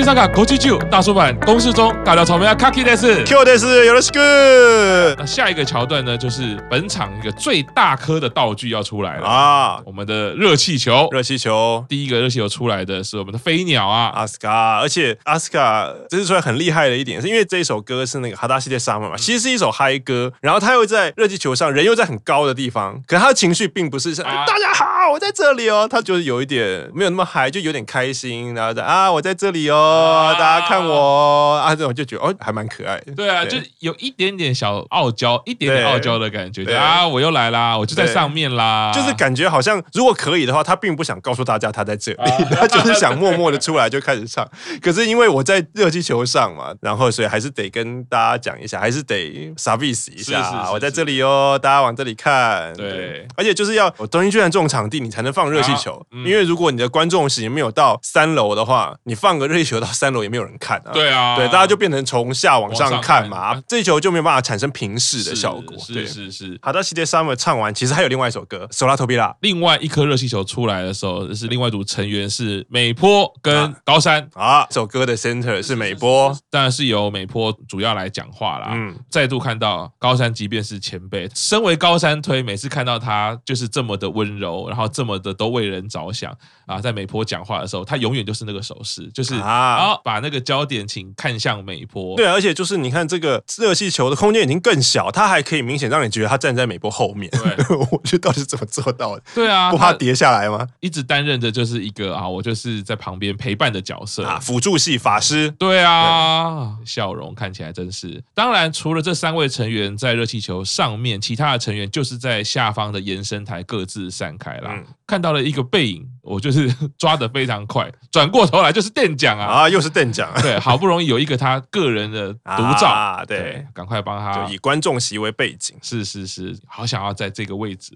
动，我去参加国际剧大叔版公式中尬聊草莓啊，Kaki 的是，Q 的是，有的是个。那下一个桥段呢，就是本场一个最大颗的道具要出来了。啊，我们的热气球。热气球，第一个热气球出来的是我们的飞鸟啊，阿斯卡。而且阿斯卡这是出来很厉害的一点，是因为这一首歌是那个哈达西的 Summer 嘛，其实是一首嗨歌，然后他又在热气球上，人又在很高的地方，可是他的情绪并不是像、啊、大家好，我在这里哦，他就是有一点没有那么嗨，就有点开心，然后在啊，我在这里哦，大家看我啊，这种就觉得哦，还蛮可爱的。对啊，就有一点点小傲娇，一点点傲娇的感觉，对。啊，我又来啦，我就在上面啦，就是感觉好像如果可以的话，他并不想告诉大家他在这里，啊、他就是想默默的出来就开始唱。可是因为我在热气球上嘛，然后所以还是得跟大家讲一下，还是得 service 一下，我在这里哦，大家往这里看。对，而且就是要东京巨蛋这种场地，你才能放热气球，因为如果你的观众席没有到三楼的话，你放个热气球到三楼也没有人看啊。对啊，对，大家就变成从下往上看嘛，看这球就没有办法产生平视的效果。是是是。好的，西铁 Summer 唱完，其实还有另外一首歌《手拉头皮拉》。另外一颗热气球出来的时候，是另外一组成员是美波跟高山啊。这首歌的 center 是美波，当然是由美波主要来讲话啦。嗯，再度看到高山，即便是前辈，身为高山推，每次看到他就是这么的温柔，然后这么的都为人着想啊。在美波讲话的时候，他永远就是那个手势，就是啊，然后把那个焦点请看向美波。对，而且就是你看这个热气球的空间已经更小，它还可以明显让你觉得他站在美波后面。对，我觉得到底是怎么做到的？对啊，不怕跌下来吗？一直担任着就是一个啊，我就是在旁边陪伴的角色啊，辅助系法师。对啊，对笑容看起来真是。当然，除了这三位成员在热气球上面，其他的成员就是在下方的延伸台各自散开啦。嗯看到了一个背影，我就是 抓的非常快，转过头来就是电奖啊啊，又是电奖，对，好不容易有一个他个人的独照啊，对，赶快帮他，以观众席为背景，是是是，好想要在这个位置。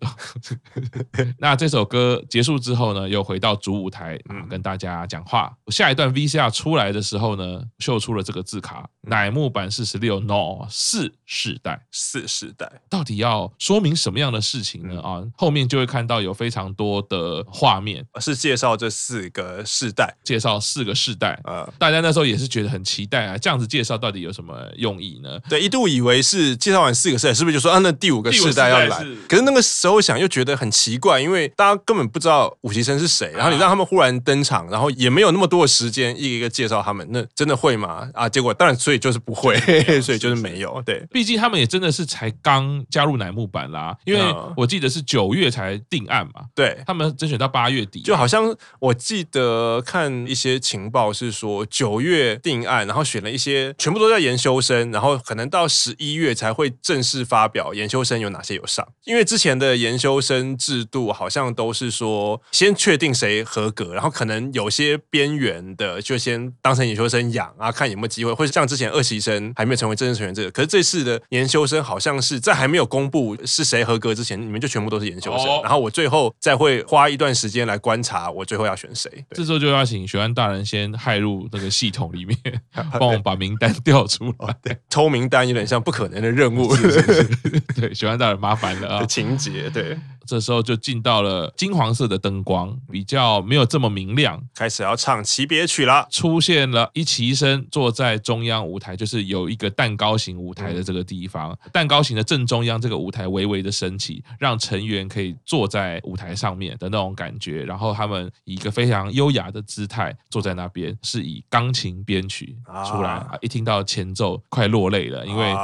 那这首歌结束之后呢，又回到主舞台，嗯，跟大家讲话。下一段 VCR 出来的时候呢，秀出了这个字卡，乃木坂四十六 no 四世代，四世代到底要说明什么样的事情呢？啊，后面就会看到有非常多。的画面是介绍这四个世代，介绍四个世代啊！大家那时候也是觉得很期待啊，这样子介绍到底有什么用意呢？对，一度以为是介绍完四个世代，是不是就说啊，那第五个世代要来？可是那个时候想又觉得很奇怪，因为大家根本不知道五期生是谁，然后你让他们忽然登场，然后也没有那么多的时间一个一个介绍他们，那真的会吗？啊，结果当然，所以就是不会，所以就是没有。对，毕竟他们也真的是才刚加入乃木坂啦，因为我记得是九月才定案嘛，对。他们甄选到八月底，就好像我记得看一些情报是说九月定案，然后选了一些全部都在研修生，然后可能到十一月才会正式发表研修生有哪些有上。因为之前的研修生制度好像都是说先确定谁合格，然后可能有些边缘的就先当成研修生养啊，看有没有机会。或者像之前二习生还没有成为正式成员这个，可是这次的研修生好像是在还没有公布是谁合格之前，你们就全部都是研修生，然后我最后再会。花一段时间来关观察，我最后要选谁？这时候就要请学安大人先害入那个系统里面，帮我把名单调出来。对，抽名单有点像不可能的任务。是是是对，学安大人麻烦了啊！情节对。这时候就进到了金黄色的灯光，比较没有这么明亮，开始要唱期别曲了。出现了一期生坐在中央舞台，就是有一个蛋糕型舞台的这个地方，嗯、蛋糕型的正中央，这个舞台微微的升起，让成员可以坐在舞台上面的那种感觉。然后他们以一个非常优雅的姿态坐在那边，是以钢琴编曲出来啊，一听到前奏快落泪了，因为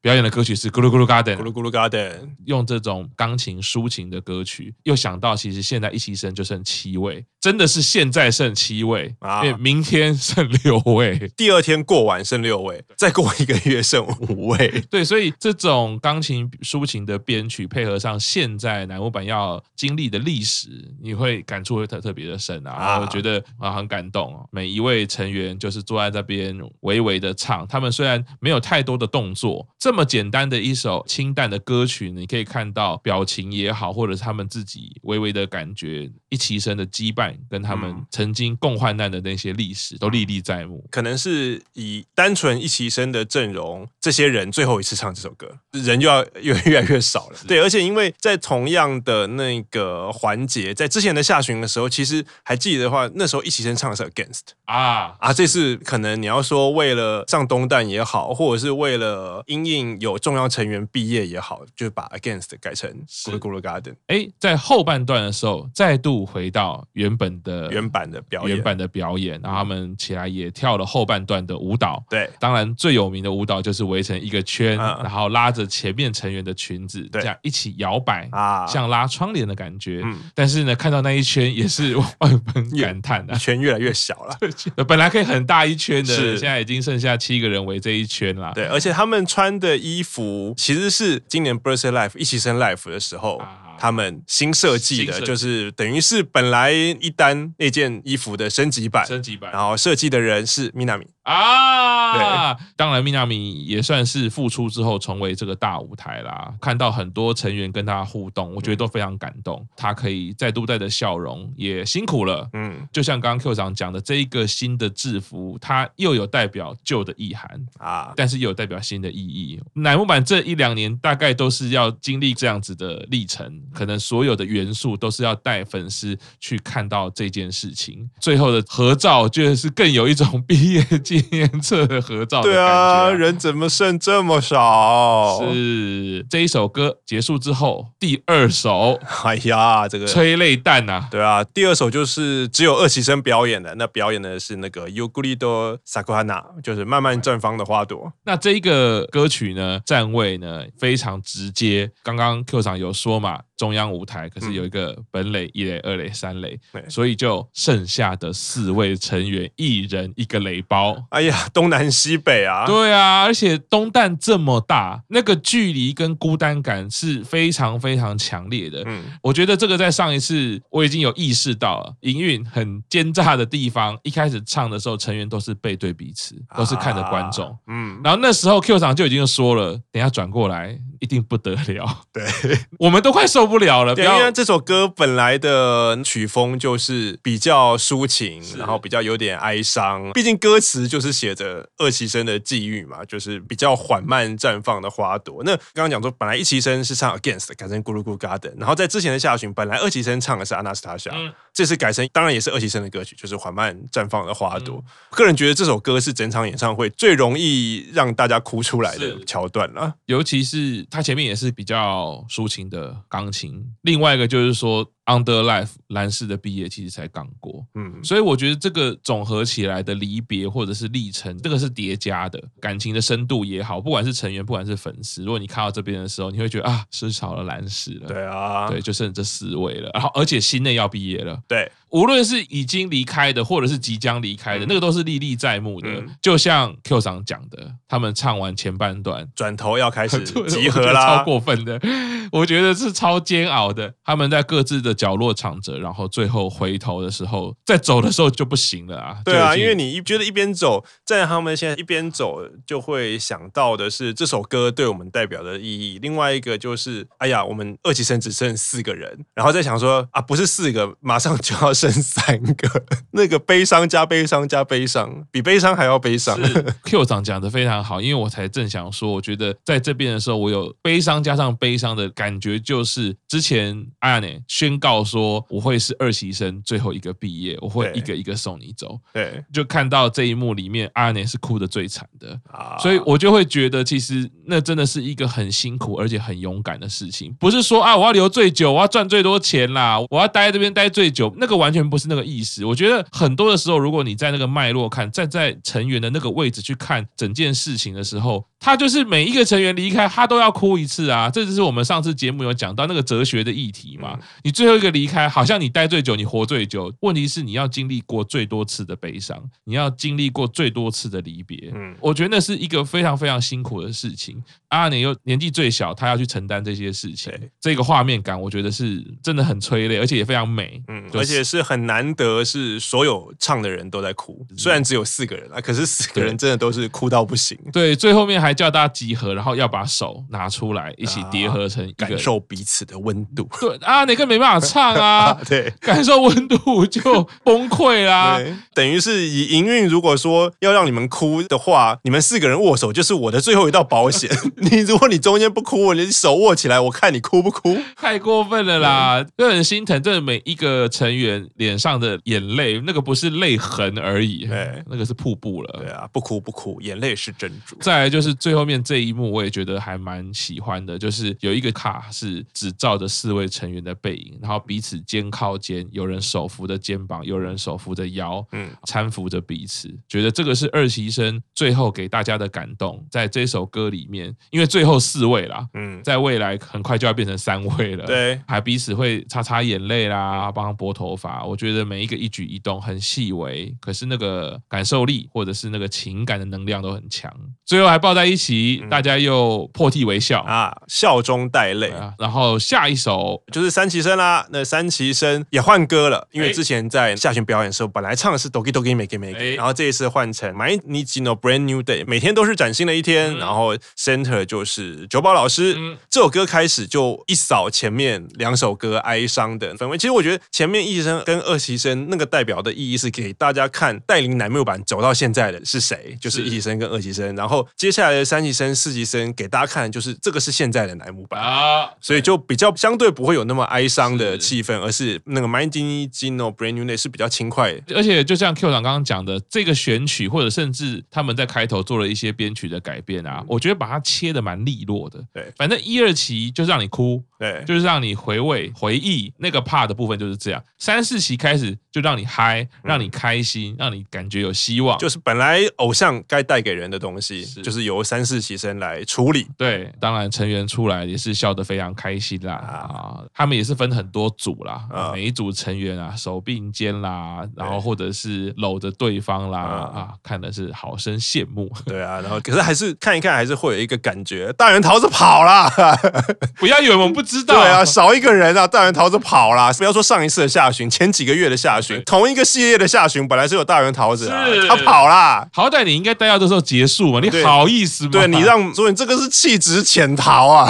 表演的歌曲是咕噜咕噜 Garden，咕噜咕噜 Garden，用这种钢琴抒情。的歌曲，又想到其实现在一期生就剩七位，真的是现在剩七位啊，因为明天剩六位，第二天过完剩六位，再过一个月剩五位。对，所以这种钢琴抒情的编曲配合上现在南无版要经历的历史，你会感触会特特别的深啊。啊我觉得啊很感动，每一位成员就是坐在这边微微的唱，他们虽然没有太多的动作，这么简单的一首清淡的歌曲，你可以看到表情也好。或者是他们自己微微的感觉，一齐生的羁绊跟他们曾经共患难的那些历史都历历在目。可能是以单纯一齐生的阵容，这些人最后一次唱这首歌，人就要越越来越少了。对，而且因为在同样的那个环节，在之前的下旬的时候，其实还记得的话，那时候一齐生唱的是 Against 啊啊，这次可能你要说为了上东旦也好，或者是为了因应有重要成员毕业也好，就把 Against 改成 Guru Guru Garden。哎，在后半段的时候，再度回到原本的原版的表演，原版的表演，然后他们起来也跳了后半段的舞蹈。对，当然最有名的舞蹈就是围成一个圈，嗯、然后拉着前面成员的裙子，对这样一起摇摆啊，像拉窗帘的感觉。嗯、但是呢，看到那一圈也是万分感叹的，圈越来越小了。本来可以很大一圈的，是现在已经剩下七个人围这一圈了。对，而且他们穿的衣服其实是今年 Birthday Life 一起生 Life 的时候。啊他们新设计的，就是等于是本来一单那件衣服的升级版，升级版，然后设计的人是 Minami 啊，对，当然 Minami 也算是复出之后成为这个大舞台啦。看到很多成员跟他互动，我觉得都非常感动。他可以再度带着笑容，也辛苦了。嗯，就像刚刚 Q 长讲的，这一个新的制服，它又有代表旧的意涵啊，但是又有代表新的意义。乃木坂这一两年大概都是要经历这样子的历程。可能所有的元素都是要带粉丝去看到这件事情，最后的合照就是更有一种毕业纪念册的合照的感觉。对啊，人怎么剩这么少？是这一首歌结束之后，第二首，哎呀，这个催泪弹呐，对啊，第二首就是只有二期生表演的，那表演的是那个 Yukuri do Sakuhana，就是慢慢绽放的花朵。那这一个歌曲呢，站位呢非常直接，刚刚 Q 厂有说嘛。中央舞台可是有一个本垒、一垒、二垒、三垒，所以就剩下的四位成员一人一个垒包。哎呀，东南西北啊！对啊，而且东蛋这么大，那个距离跟孤单感是非常非常强烈的。嗯，我觉得这个在上一次我已经有意识到了，营运很奸诈的地方。一开始唱的时候，成员都是背对彼此，都是看着观众。嗯，然后那时候 Q 场就已经说了，等下转过来一定不得了。对，我们都快受。不了了，对因为这首歌本来的曲风就是比较抒情，然后比较有点哀伤。毕竟歌词就是写着二期生的际遇嘛，就是比较缓慢绽放的花朵。那刚刚讲说，本来一期生是唱 Against 改成 Guru Guru Garden，然后在之前的下旬，本来二期生唱的是 Anastasia，嗯，这次改成当然也是二期生的歌曲，就是缓慢绽放的花朵。嗯，个人觉得这首歌是整场演唱会最容易让大家哭出来的桥段了，尤其是它前面也是比较抒情的钢琴。另外一个就是说。Under Life 蓝氏的毕业其实才刚过，嗯，所以我觉得这个总合起来的离别或者是历程，这个是叠加的，感情的深度也好，不管是成员，不管是粉丝，如果你看到这边的时候，你会觉得啊，失潮了蓝氏了，对啊，对，就剩这四位了，然后而且新内要毕业了，对，无论是已经离开的，或者是即将离开的，嗯、那个都是历历在目的。嗯、就像 Q 长讲的，他们唱完前半段，转头要开始 集合啦，超过分的，我觉得是超煎熬的，他们在各自的。角落唱着，然后最后回头的时候，在走的时候就不行了啊！对啊，因为你一觉得一边走，在他们现在一边走，就会想到的是这首歌对我们代表的意义。另外一个就是，哎呀，我们二级生只剩四个人，然后再想说啊，不是四个，马上就要剩三个，那个悲伤加悲伤加悲伤，比悲伤还要悲伤。Q 长讲的非常好，因为我才正想说，我觉得在这边的时候，我有悲伤加上悲伤的感觉，就是之前阿亚内宣告。告说我会是二期生最后一个毕业，我会一个一个送你走。对，就看到这一幕里面，阿年是哭的最惨的啊，所以我就会觉得，其实那真的是一个很辛苦而且很勇敢的事情。不是说啊，我要留最久，我要赚最多钱啦，我要待在这边待最久，那个完全不是那个意思。我觉得很多的时候，如果你在那个脉络看，站在成员的那个位置去看整件事情的时候，他就是每一个成员离开，他都要哭一次啊。这就是我们上次节目有讲到那个哲学的议题嘛。你最后。一个离开好像你待最久，你活最久。问题是你要经历过最多次的悲伤，你要经历过最多次的离别。嗯，我觉得那是一个非常非常辛苦的事情。阿年又年纪最小，他要去承担这些事情，这个画面感我觉得是真的很催泪，而且也非常美。嗯，而且是很难得，是所有唱的人都在哭。虽然只有四个人啊，可是四个人真的都是哭到不行。对，最后面还还叫大家集合，然后要把手拿出来，一起叠合成一个，感受彼此的温度。对啊，你更没办法唱啊，对，感受温度就崩溃啦。等于是以营运，如果说要让你们哭的话，你们四个人握手就是我的最后一道保险。你如果你中间不哭，你手握起来，我看你哭不哭？太过分了啦！就很心疼，这每一个成员脸上的眼泪，那个不是泪痕而已，对，那个是瀑布了。对啊，不哭不哭，眼泪是珍珠。再来就是最后面这一幕，我也觉得还蛮喜欢的，就是有一个卡是只照着四位成员的背影，然后彼此肩靠肩，有人手扶着肩膀，有人手扶着腰，嗯，搀扶着彼此，觉得这个是二期生最后给大家的感动。在这首歌里面，因为最后四位啦，嗯，在未来很快就要变成三位了，对，还彼此会擦擦眼泪啦，帮他拨头发。我觉得每一个一举一动很细微，可是那个感受力或者是那个情感的能量都很强。最后还抱在一起，大家又破涕为笑啊，笑中带泪啊。然后下一首就是三期生啦，那三期生也换歌了，因为之前在下旬表演的时候，本来唱的是 Doki Doki Mege Mege，然后这一次换成 My Niji no Brand New Day，每天都是崭新的一天。然后 Center 就是九宝老师，这首歌开始就一扫前面两首歌哀伤的氛围。其实我觉得前面一期生跟二期生那个代表的意义是给大家看带领乃木坂走到现在的是谁，就是一期生跟二期生。然后接下来的三期生、四期生给大家看就是这个是现在的乃木坂啊，所以就比较相对不会有那么哀伤的气氛，而是那个 Mind Gino Brand New Day 是比较轻快的。而且就像 Q 长刚刚讲的，这个选曲或者甚至他们在开头做了一些编曲的改变啊，我觉得把它切得蛮利落的。对，反正一二期就是让你哭。对，就是让你回味、回忆那个 part 的部分就是这样。三四期开始就让你嗨，让你开心，让你感觉有希望。就是本来偶像该带给人的东西，就是由三四期生来处理。对，当然成员出来也是笑得非常开心啦。啊，他们也是分很多组啦，每一组成员啊手并肩啦，然后或者是搂着对方啦，啊，看的是好生羡慕。对啊，然后可是还是看一看，还是会有一个感觉，大原桃子跑了，不要以为我们不。知道对啊，少一个人啊，大圆桃子跑了。不要说上一次的下旬，前几个月的下旬，同一个系列的下旬，本来是有大圆桃子啊，他跑啦。好歹你应该待到这时候结束嘛，你好意思吗？对你让，所以这个是弃职潜逃啊。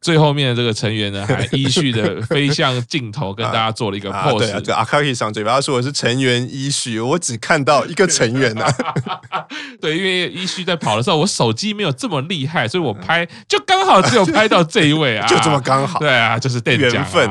最后面的这个成员呢，还依序的飞向镜头，跟 大家做了一个 pose。对啊，这阿卡西上嘴巴说我是成员依序，我只看到一个成员啊。对，因为依序在跑的时候，我手机没有这么厉害，所以我拍就刚好只有拍到这一位啊，就这么刚好。对啊，就是缘分。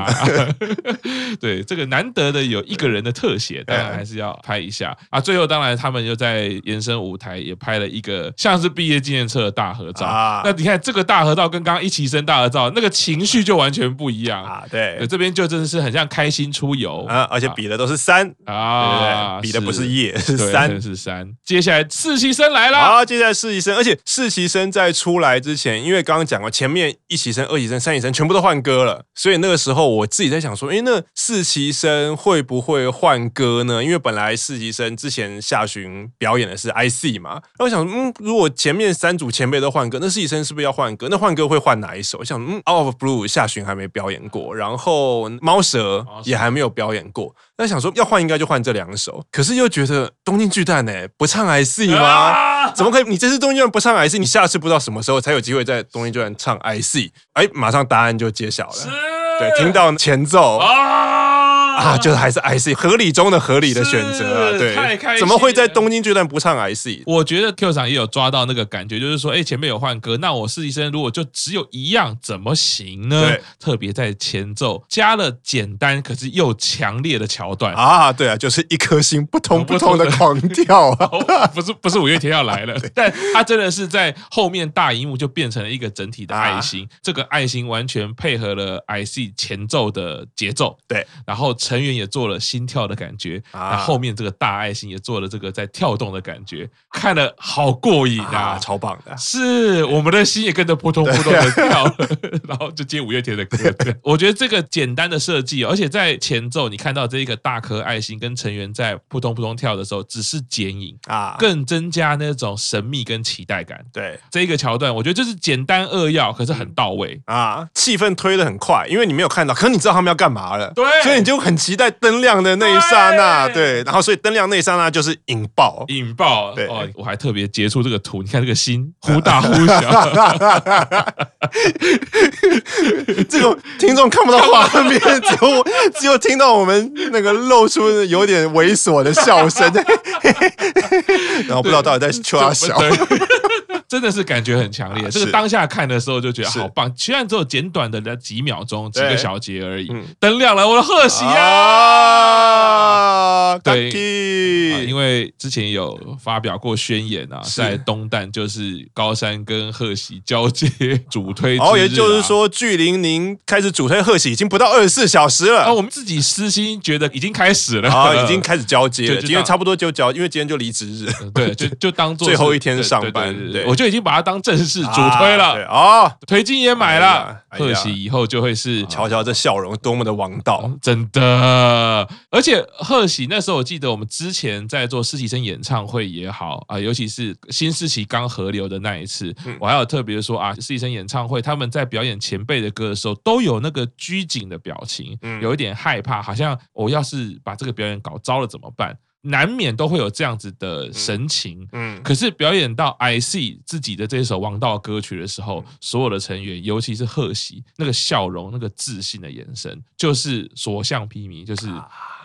对，这个难得的有一个人的特写，当然还是要拍一下啊。最后当然他们又在延伸舞台也拍了一个像是毕业纪念册的大合照啊。那你看这个大合照跟刚刚一起生大合照。那个情绪就完全不一样啊！对，这边就真的是很像开心出游啊，而且比的都是三啊，比的不是叶，是三，是三。接下来实习生来了好！接下来实习生，而且实习生在出来之前，因为刚刚讲过，前面一期生、二期生、三期生全部都换歌了，所以那个时候我自己在想说，哎，那实习生会不会换歌呢？因为本来实习生之前下旬表演的是 IC 嘛，那我想，嗯，如果前面三组前辈都换歌，那实习生是不是要换歌？那换歌会换哪一首？我想。嗯，Out of Blue 下旬还没表演过，然后猫蛇也还没有表演过。那想说要换，应该就换这两首。可是又觉得东京巨蛋呢，不唱 IC 吗？啊、怎么可以？你这次东京巨蛋不唱 IC，你下次不知道什么时候才有机会在东京巨蛋唱 IC？哎，马上答案就揭晓了。对，听到前奏。啊啊，就是还是 IC 合理中的合理的选择啊，对，太开心，怎么会在东京阶段不唱 IC？我觉得 Q 场也有抓到那个感觉，就是说，哎，前面有换歌，那我实习生如果就只有一样，怎么行呢？对，特别在前奏加了简单可是又强烈的桥段。啊，对啊，就是一颗心扑通扑通的狂跳啊，不是不是五月天要来了，但他真的是在后面大荧幕就变成了一个整体的爱心，这个爱心完全配合了 IC 前奏的节奏，对，然后。成员也做了心跳的感觉，啊，后面这个大爱心也做了这个在跳动的感觉，看了好过瘾啊，啊，超棒的！是我们的心也跟着扑通扑通的跳了，然后就接五月天的歌。我觉得这个简单的设计，而且在前奏你看到这一个大颗爱心跟成员在扑通扑通跳的时候，只是剪影啊，更增加那种神秘跟期待感。对，这一个桥段，我觉得就是简单扼要，可是很到位啊，气氛推的很快，因为你没有看到，可是你知道他们要干嘛了，对，所以你就很。期待灯亮的那一刹那，对。对，然后所以灯亮那一刹那就是引爆，引爆，对。哦，我还特别截出这个图，你看这个心忽大忽小，这个听众看不到画面，只有 只有听到我们那个露出有点猥琐的笑声，然后不知道到底在吹他小。真的是感觉很强烈，啊、这个当下看的时候就觉得好棒。虽然只有简短的几秒钟、几个小节而已，灯、嗯、亮了，我的贺喜啊！啊对、啊，因为之前有发表过宣言啊，在东旦就是高山跟贺喜交接主推、啊，哦，也就是说，距离您开始主推贺喜已经不到二十四小时了。啊，我们自己私心觉得已经开始了，啊，已经开始交接了。今天差不多就交，因为今天就离职日，对，就就当做 最后一天上班，对，我。就已经把它当正式主推了啊、哦！推金也买了，贺喜以后就会是瞧瞧这笑容多么的王道，真的。而且贺喜那时候，我记得我们之前在做实习生演唱会也好啊，尤其是新世奇刚合流的那一次，我还有特别说啊，实习生演唱会他们在表演前辈的歌的时候，都有那个拘谨的表情，有一点害怕，好像我要是把这个表演搞糟了怎么办？难免都会有这样子的神情，嗯，可是表演到 I see 自己的这首王道歌曲的时候，所有的成员，尤其是贺喜，那个笑容、那个自信的眼神，就是所向披靡，就是。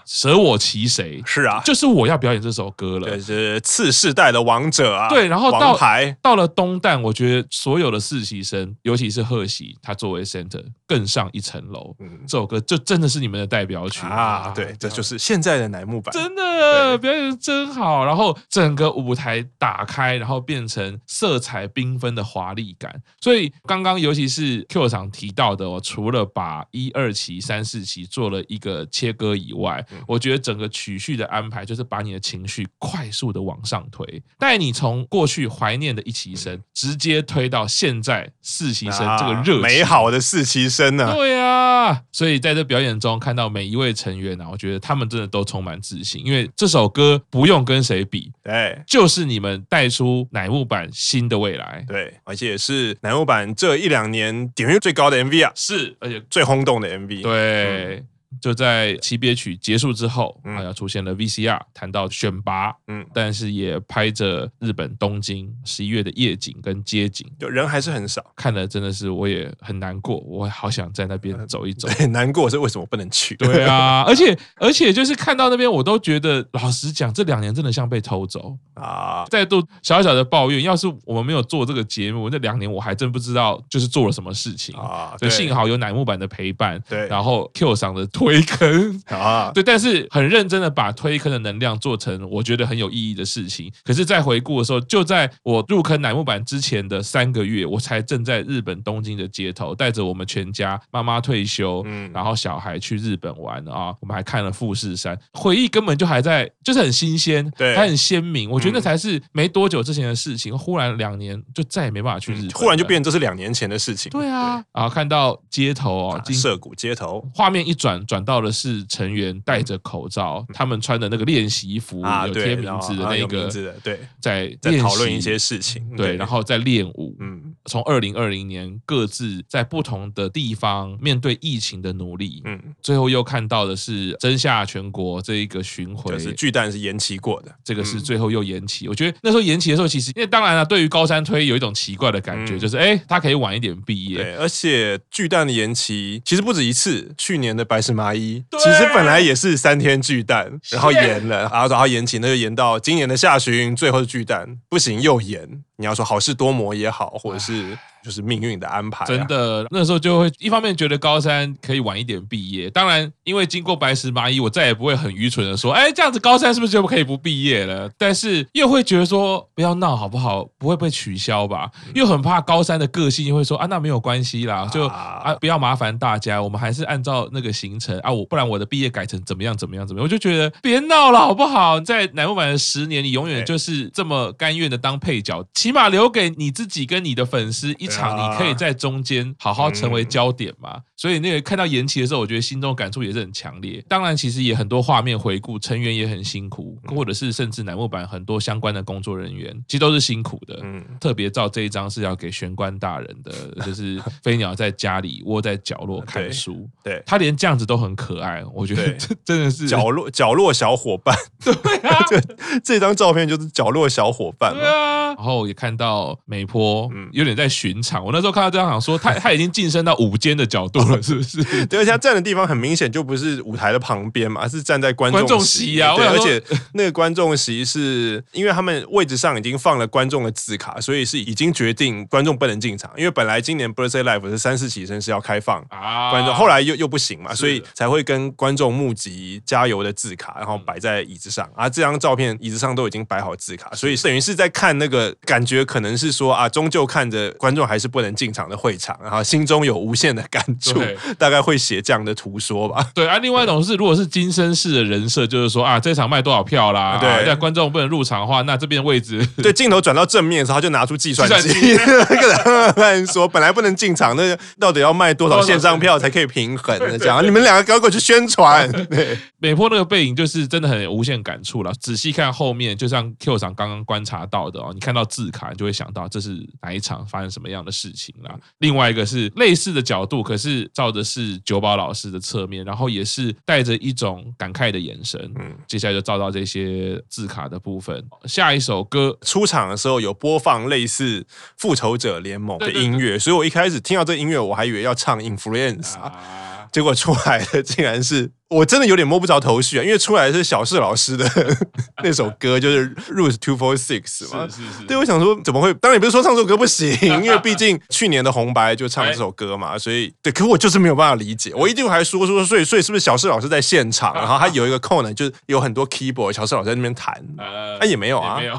舍我其谁？是啊，就是我要表演这首歌了。对，是次世代的王者啊。对，然后到台到了东旦，我觉得所有的实习生，尤其是贺喜，他作为 center 更上一层楼。嗯，这首歌就真的是你们的代表曲啊！对，这就是现在的乃木坂，真的表演真好。然后整个舞台打开，然后变成色彩缤纷的华丽感。所以刚刚尤其是 Q 场提到的，我除了把一二期、三四期做了一个切割以外，我觉得整个曲序的安排就是把你的情绪快速的往上推，带你从过去怀念的一期生，直接推到现在四期生这个热美好的四期生呢？对啊，所以在这表演中看到每一位成员呢，我觉得他们真的都充满自信，因为这首歌不用跟谁比，对，就是你们带出乃木坂新的未来，对，而且也是乃木坂这一两年点阅最高的 MV 啊，是，而且最轰动的 MV，对。嗯就在期别曲结束之后，啊，要出现了 VCR，谈到选拔，嗯，但是也拍着日本东京十一月的夜景跟街景，就人还是很少，看了真的是我也很难过，我好想在那边走一走。对，难过是为什么不能去？对啊，而且而且就是看到那边，我都觉得老实讲，这两年真的像被偷走啊！再度小小的抱怨，要是我们没有做这个节目，那两年我还真不知道就是做了什么事情啊。对幸好有乃木坂的陪伴，对，然后 Q 桑的。推坑啊，对，但是很认真的把推坑的能量做成我觉得很有意义的事情。可是，在回顾的时候，就在我入坑乃木坂之前的三个月，我才正在日本东京的街头，带着我们全家，妈妈退休，嗯，然后小孩去日本玩啊，我们还看了富士山，回忆根本就还在，就是很新鲜，对，还很鲜明。我觉得那才是没多久之前的事情，忽然两年就再也没办法去日本，忽然就变成这是两年前的事情。对啊，然后看到街头啊，涩谷街头，画面一转。转到的是成员戴着口罩，他们穿的那个练习服，有贴名字的那个，对，在在讨论一些事情，对，然后在练舞。嗯，从二零二零年各自在不同的地方面对疫情的努力，嗯，最后又看到的是真夏全国这一个巡回，就是巨蛋是延期过的，这个是最后又延期。我觉得那时候延期的时候，其实因为当然了，对于高山推有一种奇怪的感觉，就是哎，他可以晚一点毕业，对，而且巨蛋的延期其实不止一次，去年的白石麻衣，其实本来也是三天巨蛋，然后延了，然后然后延期，那就延到今年的下旬，最后是巨蛋，不行又延。你要说好事多磨也好，或者是。就是命运的安排，啊，真的那时候就会一方面觉得高三可以晚一点毕业，当然因为经过白石麻衣，我再也不会很愚蠢的说，哎，这样子高三是不是就可以不毕业了？但是又会觉得说，不要闹好不好？不会被取消吧？又很怕高三的个性，又会说啊，那没有关系啦，就啊不要麻烦大家，我们还是按照那个行程啊，我不然我的毕业改成怎么样怎么样怎么样，我就觉得别闹了好不好？在乃木坂的十年，你永远就是这么甘愿的当配角，起码留给你自己跟你的粉丝一。场你可以在中间好好成为焦点嘛。所以那个看到延期的时候，我觉得心中感触也是很强烈。当然，其实也很多画面回顾，成员也很辛苦，或者是甚至乃木坂很多相关的工作人员，其实都是辛苦的。嗯，特别照这一张是要给玄关大人的，就是飞鸟在家里窝在角落看书。对，他连这样子都很可爱，我觉得这真的是角落角落小伙伴。对啊，这这张照片就是角落小伙伴嘛。对啊，然后也看到美波，有点在巡场。我那时候看到这张，想说他 他已经晋升到舞间的角度了。是不是？对，而且他站的地方很明显就不是舞台的旁边嘛，而是站在观众席啊。对，而且那个观众席是因为他们位置上已经放了观众的字卡，所以是已经决定观众不能进场。因为本来今年 Birthday Live 是三四起身是要开放啊观众，后来又又不行嘛，所以才会跟观众募集加油的字卡，然后摆在椅子上。啊，这张照片椅子上都已经摆好字卡，所以等于是在看那个感觉，可能是说啊，终究看着观众还是不能进场的会场，然后心中有无限的感触。大概会写这样的图说吧。对啊，另外一种是，如果是金生式的人设，就是说啊，这场卖多少票啦？对，那观众不能入场的话，那这边位置。对，镜头转到正面的时候，他就拿出计算机，那 个人说，本来不能进场，那到底要卖多少线上票才可以平衡的？这样，你们两个赶快去宣传。对，美波那个背影就是真的很无限感触了。仔细看后面，就像 Q 厂刚刚观察到的哦，你看到字卡，你就会想到这是哪一场发生什么样的事情啦。另外一个是类似的角度，可是照的是九保老师的侧面，然后也是带着一种感慨的眼神。嗯，接下来就照到这些字卡的部分。下一首歌出场的时候有播放类似复仇者联盟的音乐，所以我一开始听到这音乐，我还以为要唱 Influence 啊，结果出来的竟然是。我真的有点摸不着头绪啊，因为出来是小室老师的 那首歌，就是 Route Two Four Six 嘛。是是是。对，我想说怎么会？当然也不是说唱这首歌不行，因为毕竟去年的红白就唱这首歌嘛，所以对。可我就是没有办法理解。我一定还说说，所以所以是不是小室老师在现场，然后他有一个扣呢，就是有很多 keyboard，小室老师在那边弹。啊，也没有啊，没有。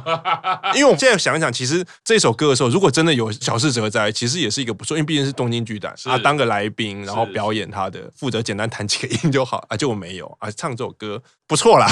因为我现在想一想，其实这首歌的时候，如果真的有小室哲在，其实也是一个不错，因为毕竟是东京巨蛋，他当个来宾，然后表演他的，负责简单弹几个音就好啊，就。就没有啊，唱这首歌不错啦，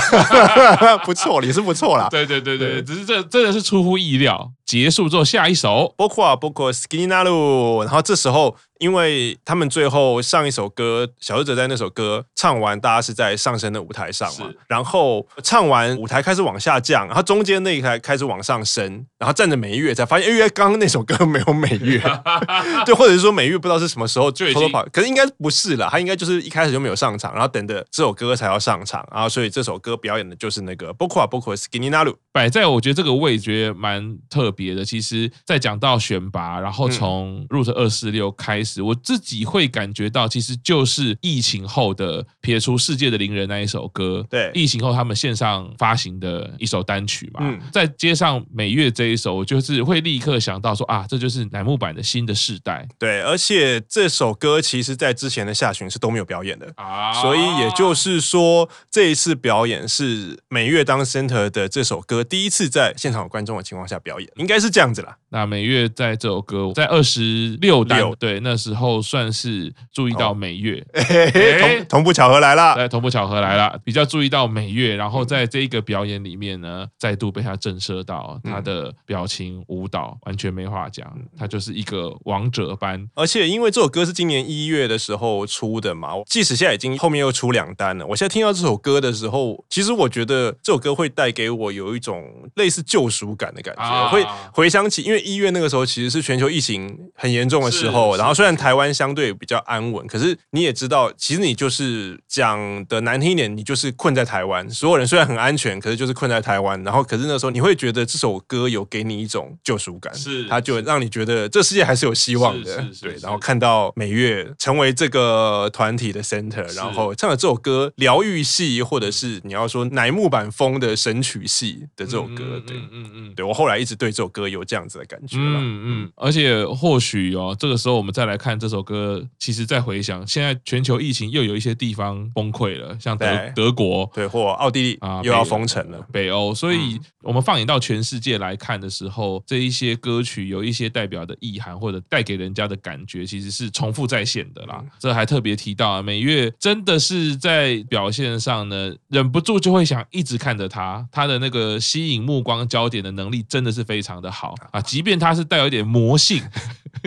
不错，也是不错啦。对对对对，只是这真的是出乎意料。结束之后，下一首，包括包括 Skinny Naru，然后这时候。因为他们最后上一首歌，小日者在那首歌唱完，大家是在上升的舞台上嘛，然后唱完舞台开始往下降，然后中间那一台开始往上升，然后站着美月才发现，因为刚刚那首歌没有美月，对，或者是说美月不知道是什么时候偷偷跑，可是应该不是啦，他应该就是一开始就没有上场，然后等着这首歌才要上场，然后所以这首歌表演的就是那个 Boku wa Boku Skinny Naru，摆在我觉得这个位觉得蛮特别的。其实，在讲到选拔，然后从 Route 二四六开始。我自己会感觉到，其实就是疫情后的撇出世界的邻人那一首歌，对，疫情后他们线上发行的一首单曲嘛，嗯，再接上每月这一首，我就是会立刻想到说啊，这就是乃木坂的新的世代，对，而且这首歌其实在之前的下旬是都没有表演的啊，所以也就是说这一次表演是美月当 center 的这首歌第一次在现场有观众的情况下表演，应该是这样子啦。那美月在这首歌在二十六单，对，那时候。算是注意到美月，同同步巧合来了，对，同步巧合来了，比较注意到美月，然后在这一个表演里面呢，再度被他震慑到，他的表情舞蹈完全没话讲，他就是一个王者般。而且因为这首歌是今年一月的时候出的嘛，即使现在已经后面又出两单了，我现在听到这首歌的时候，其实我觉得这首歌会带给我有一种类似救赎感的感觉，会回想起，因为一月那个时候其实是全球疫情很严重的时候，然后虽然台湾。相对比较安稳，可是你也知道，其实你就是讲的难听一点，你就是困在台湾。所有人虽然很安全，可是就是困在台湾。然后，可是那时候你会觉得这首歌有给你一种救赎感，是它就让你觉得这世界还是有希望的。对，然后看到美月成为这个团体的 center，然后唱了这首歌，疗愈系或者是你要说乃木坂风的神曲系的这首歌，对，嗯嗯嗯，对我后来一直对这首歌有这样子的感觉，嗯嗯，而且或许哦，这个时候我们再来看这首。歌其实，再回想，现在全球疫情又有一些地方崩溃了，像德德国，对，或奥地利啊，又要封城了，北欧。所以，我们放眼到全世界来看的时候，这一些歌曲有一些代表的意涵，或者带给人家的感觉，其实是重复再现的啦。这还特别提到啊，美月真的是在表现上呢，忍不住就会想一直看着他，他的那个吸引目光焦点的能力真的是非常的好啊，即便他是带有一点魔性。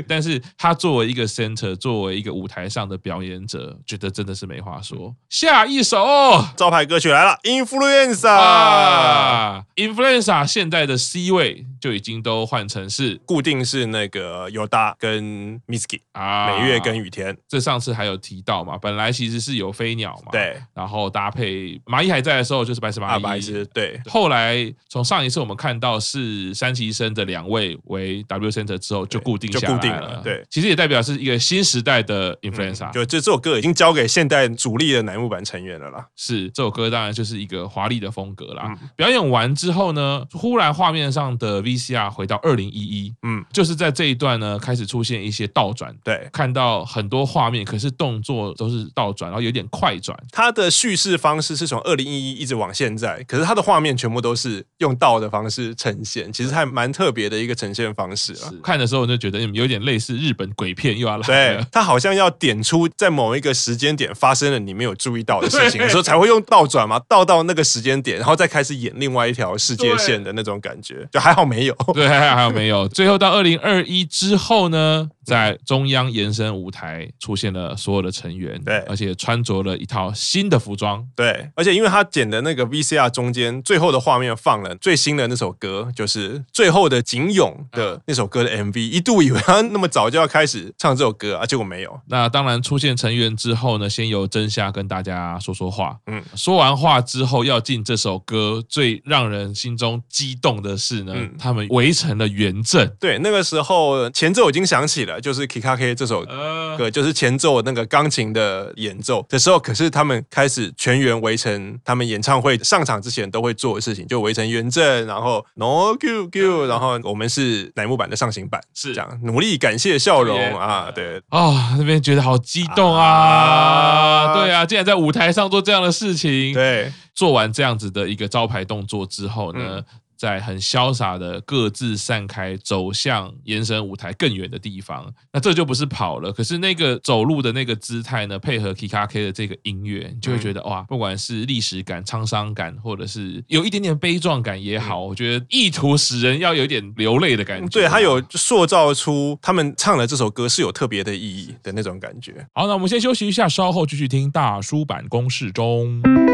但是他作为一个 center，作为一个舞台上的表演者，觉得真的是没话说。下一首招牌歌曲来了，Influenza。啊，Influenza 现在的 C 位就已经都换成是固定是那个尤达跟 Mitski 啊，美月跟雨天。这上次还有提到嘛，本来其实是有飞鸟嘛，对，然后搭配麻衣还在的时候就是白石麻衣，白石对。后来从上一次我们看到是山崎医生的两位为 W center 之后就固定下来。了，对，其实也代表是一个新时代的 Influenza，、嗯、就这这首歌已经交给现代主力的乃木坂成员了啦。是这首歌当然就是一个华丽的风格啦。嗯、表演完之后呢，忽然画面上的 VCR 回到二零一一，嗯，就是在这一段呢开始出现一些倒转，对，看到很多画面，可是动作都是倒转，然后有点快转。它的叙事方式是从二零一一一直往现在，可是它的画面全部都是用倒的方式呈现，其实还蛮特别的一个呈现方式啊。看的时候我就觉得有点类似。日本鬼片又要来了，对，他好像要点出在某一个时间点发生了你没有注意到的事情的时候，才会用倒转嘛，倒到那个时间点，然后再开始演另外一条世界线的那种感觉，就还好没有，对，还好还好没有。最后到二零二一之后呢，在中央延伸舞台出现了所有的成员，对，而且穿着了一套新的服装，对，而且因为他剪的那个 VCR 中间最后的画面放了最新的那首歌，就是最后的景勇的那首歌的 MV，一度以为他那么。早就要开始唱这首歌啊，结果没有。那当然出现成员之后呢，先由真夏跟大家说说话。嗯，说完话之后要进这首歌，最让人心中激动的是呢，嗯、他们围成了圆阵。对，那个时候前奏已经响起了，就是 Kikake 这首歌，呃、就是前奏那个钢琴的演奏的时候，可是他们开始全员围成他们演唱会上场之前都会做的事情，就围成圆阵，然后 No Q Q，然后我们是乃木坂的上行版，是。这样努力感谢。笑容啊，对。啊，那边觉得好激动啊，啊。对啊，竟然在舞台上做这样的事情，对，做完这样子的一个招牌动作之后呢。嗯在很潇洒的各自散开，走向延伸舞台更远的地方。那这就不是跑了，可是那个走路的那个姿态呢，配合 Kikake 的这个音乐，你就会觉得、嗯、哇，不管是历史感、沧桑感，或者是有一点点悲壮感也好，嗯、我觉得意图使人要有点流泪的感觉。对，他有塑造出他们唱的这首歌是有特别的意义的那种感觉。好，那我们先休息一下，稍后继续听大叔坂工事中。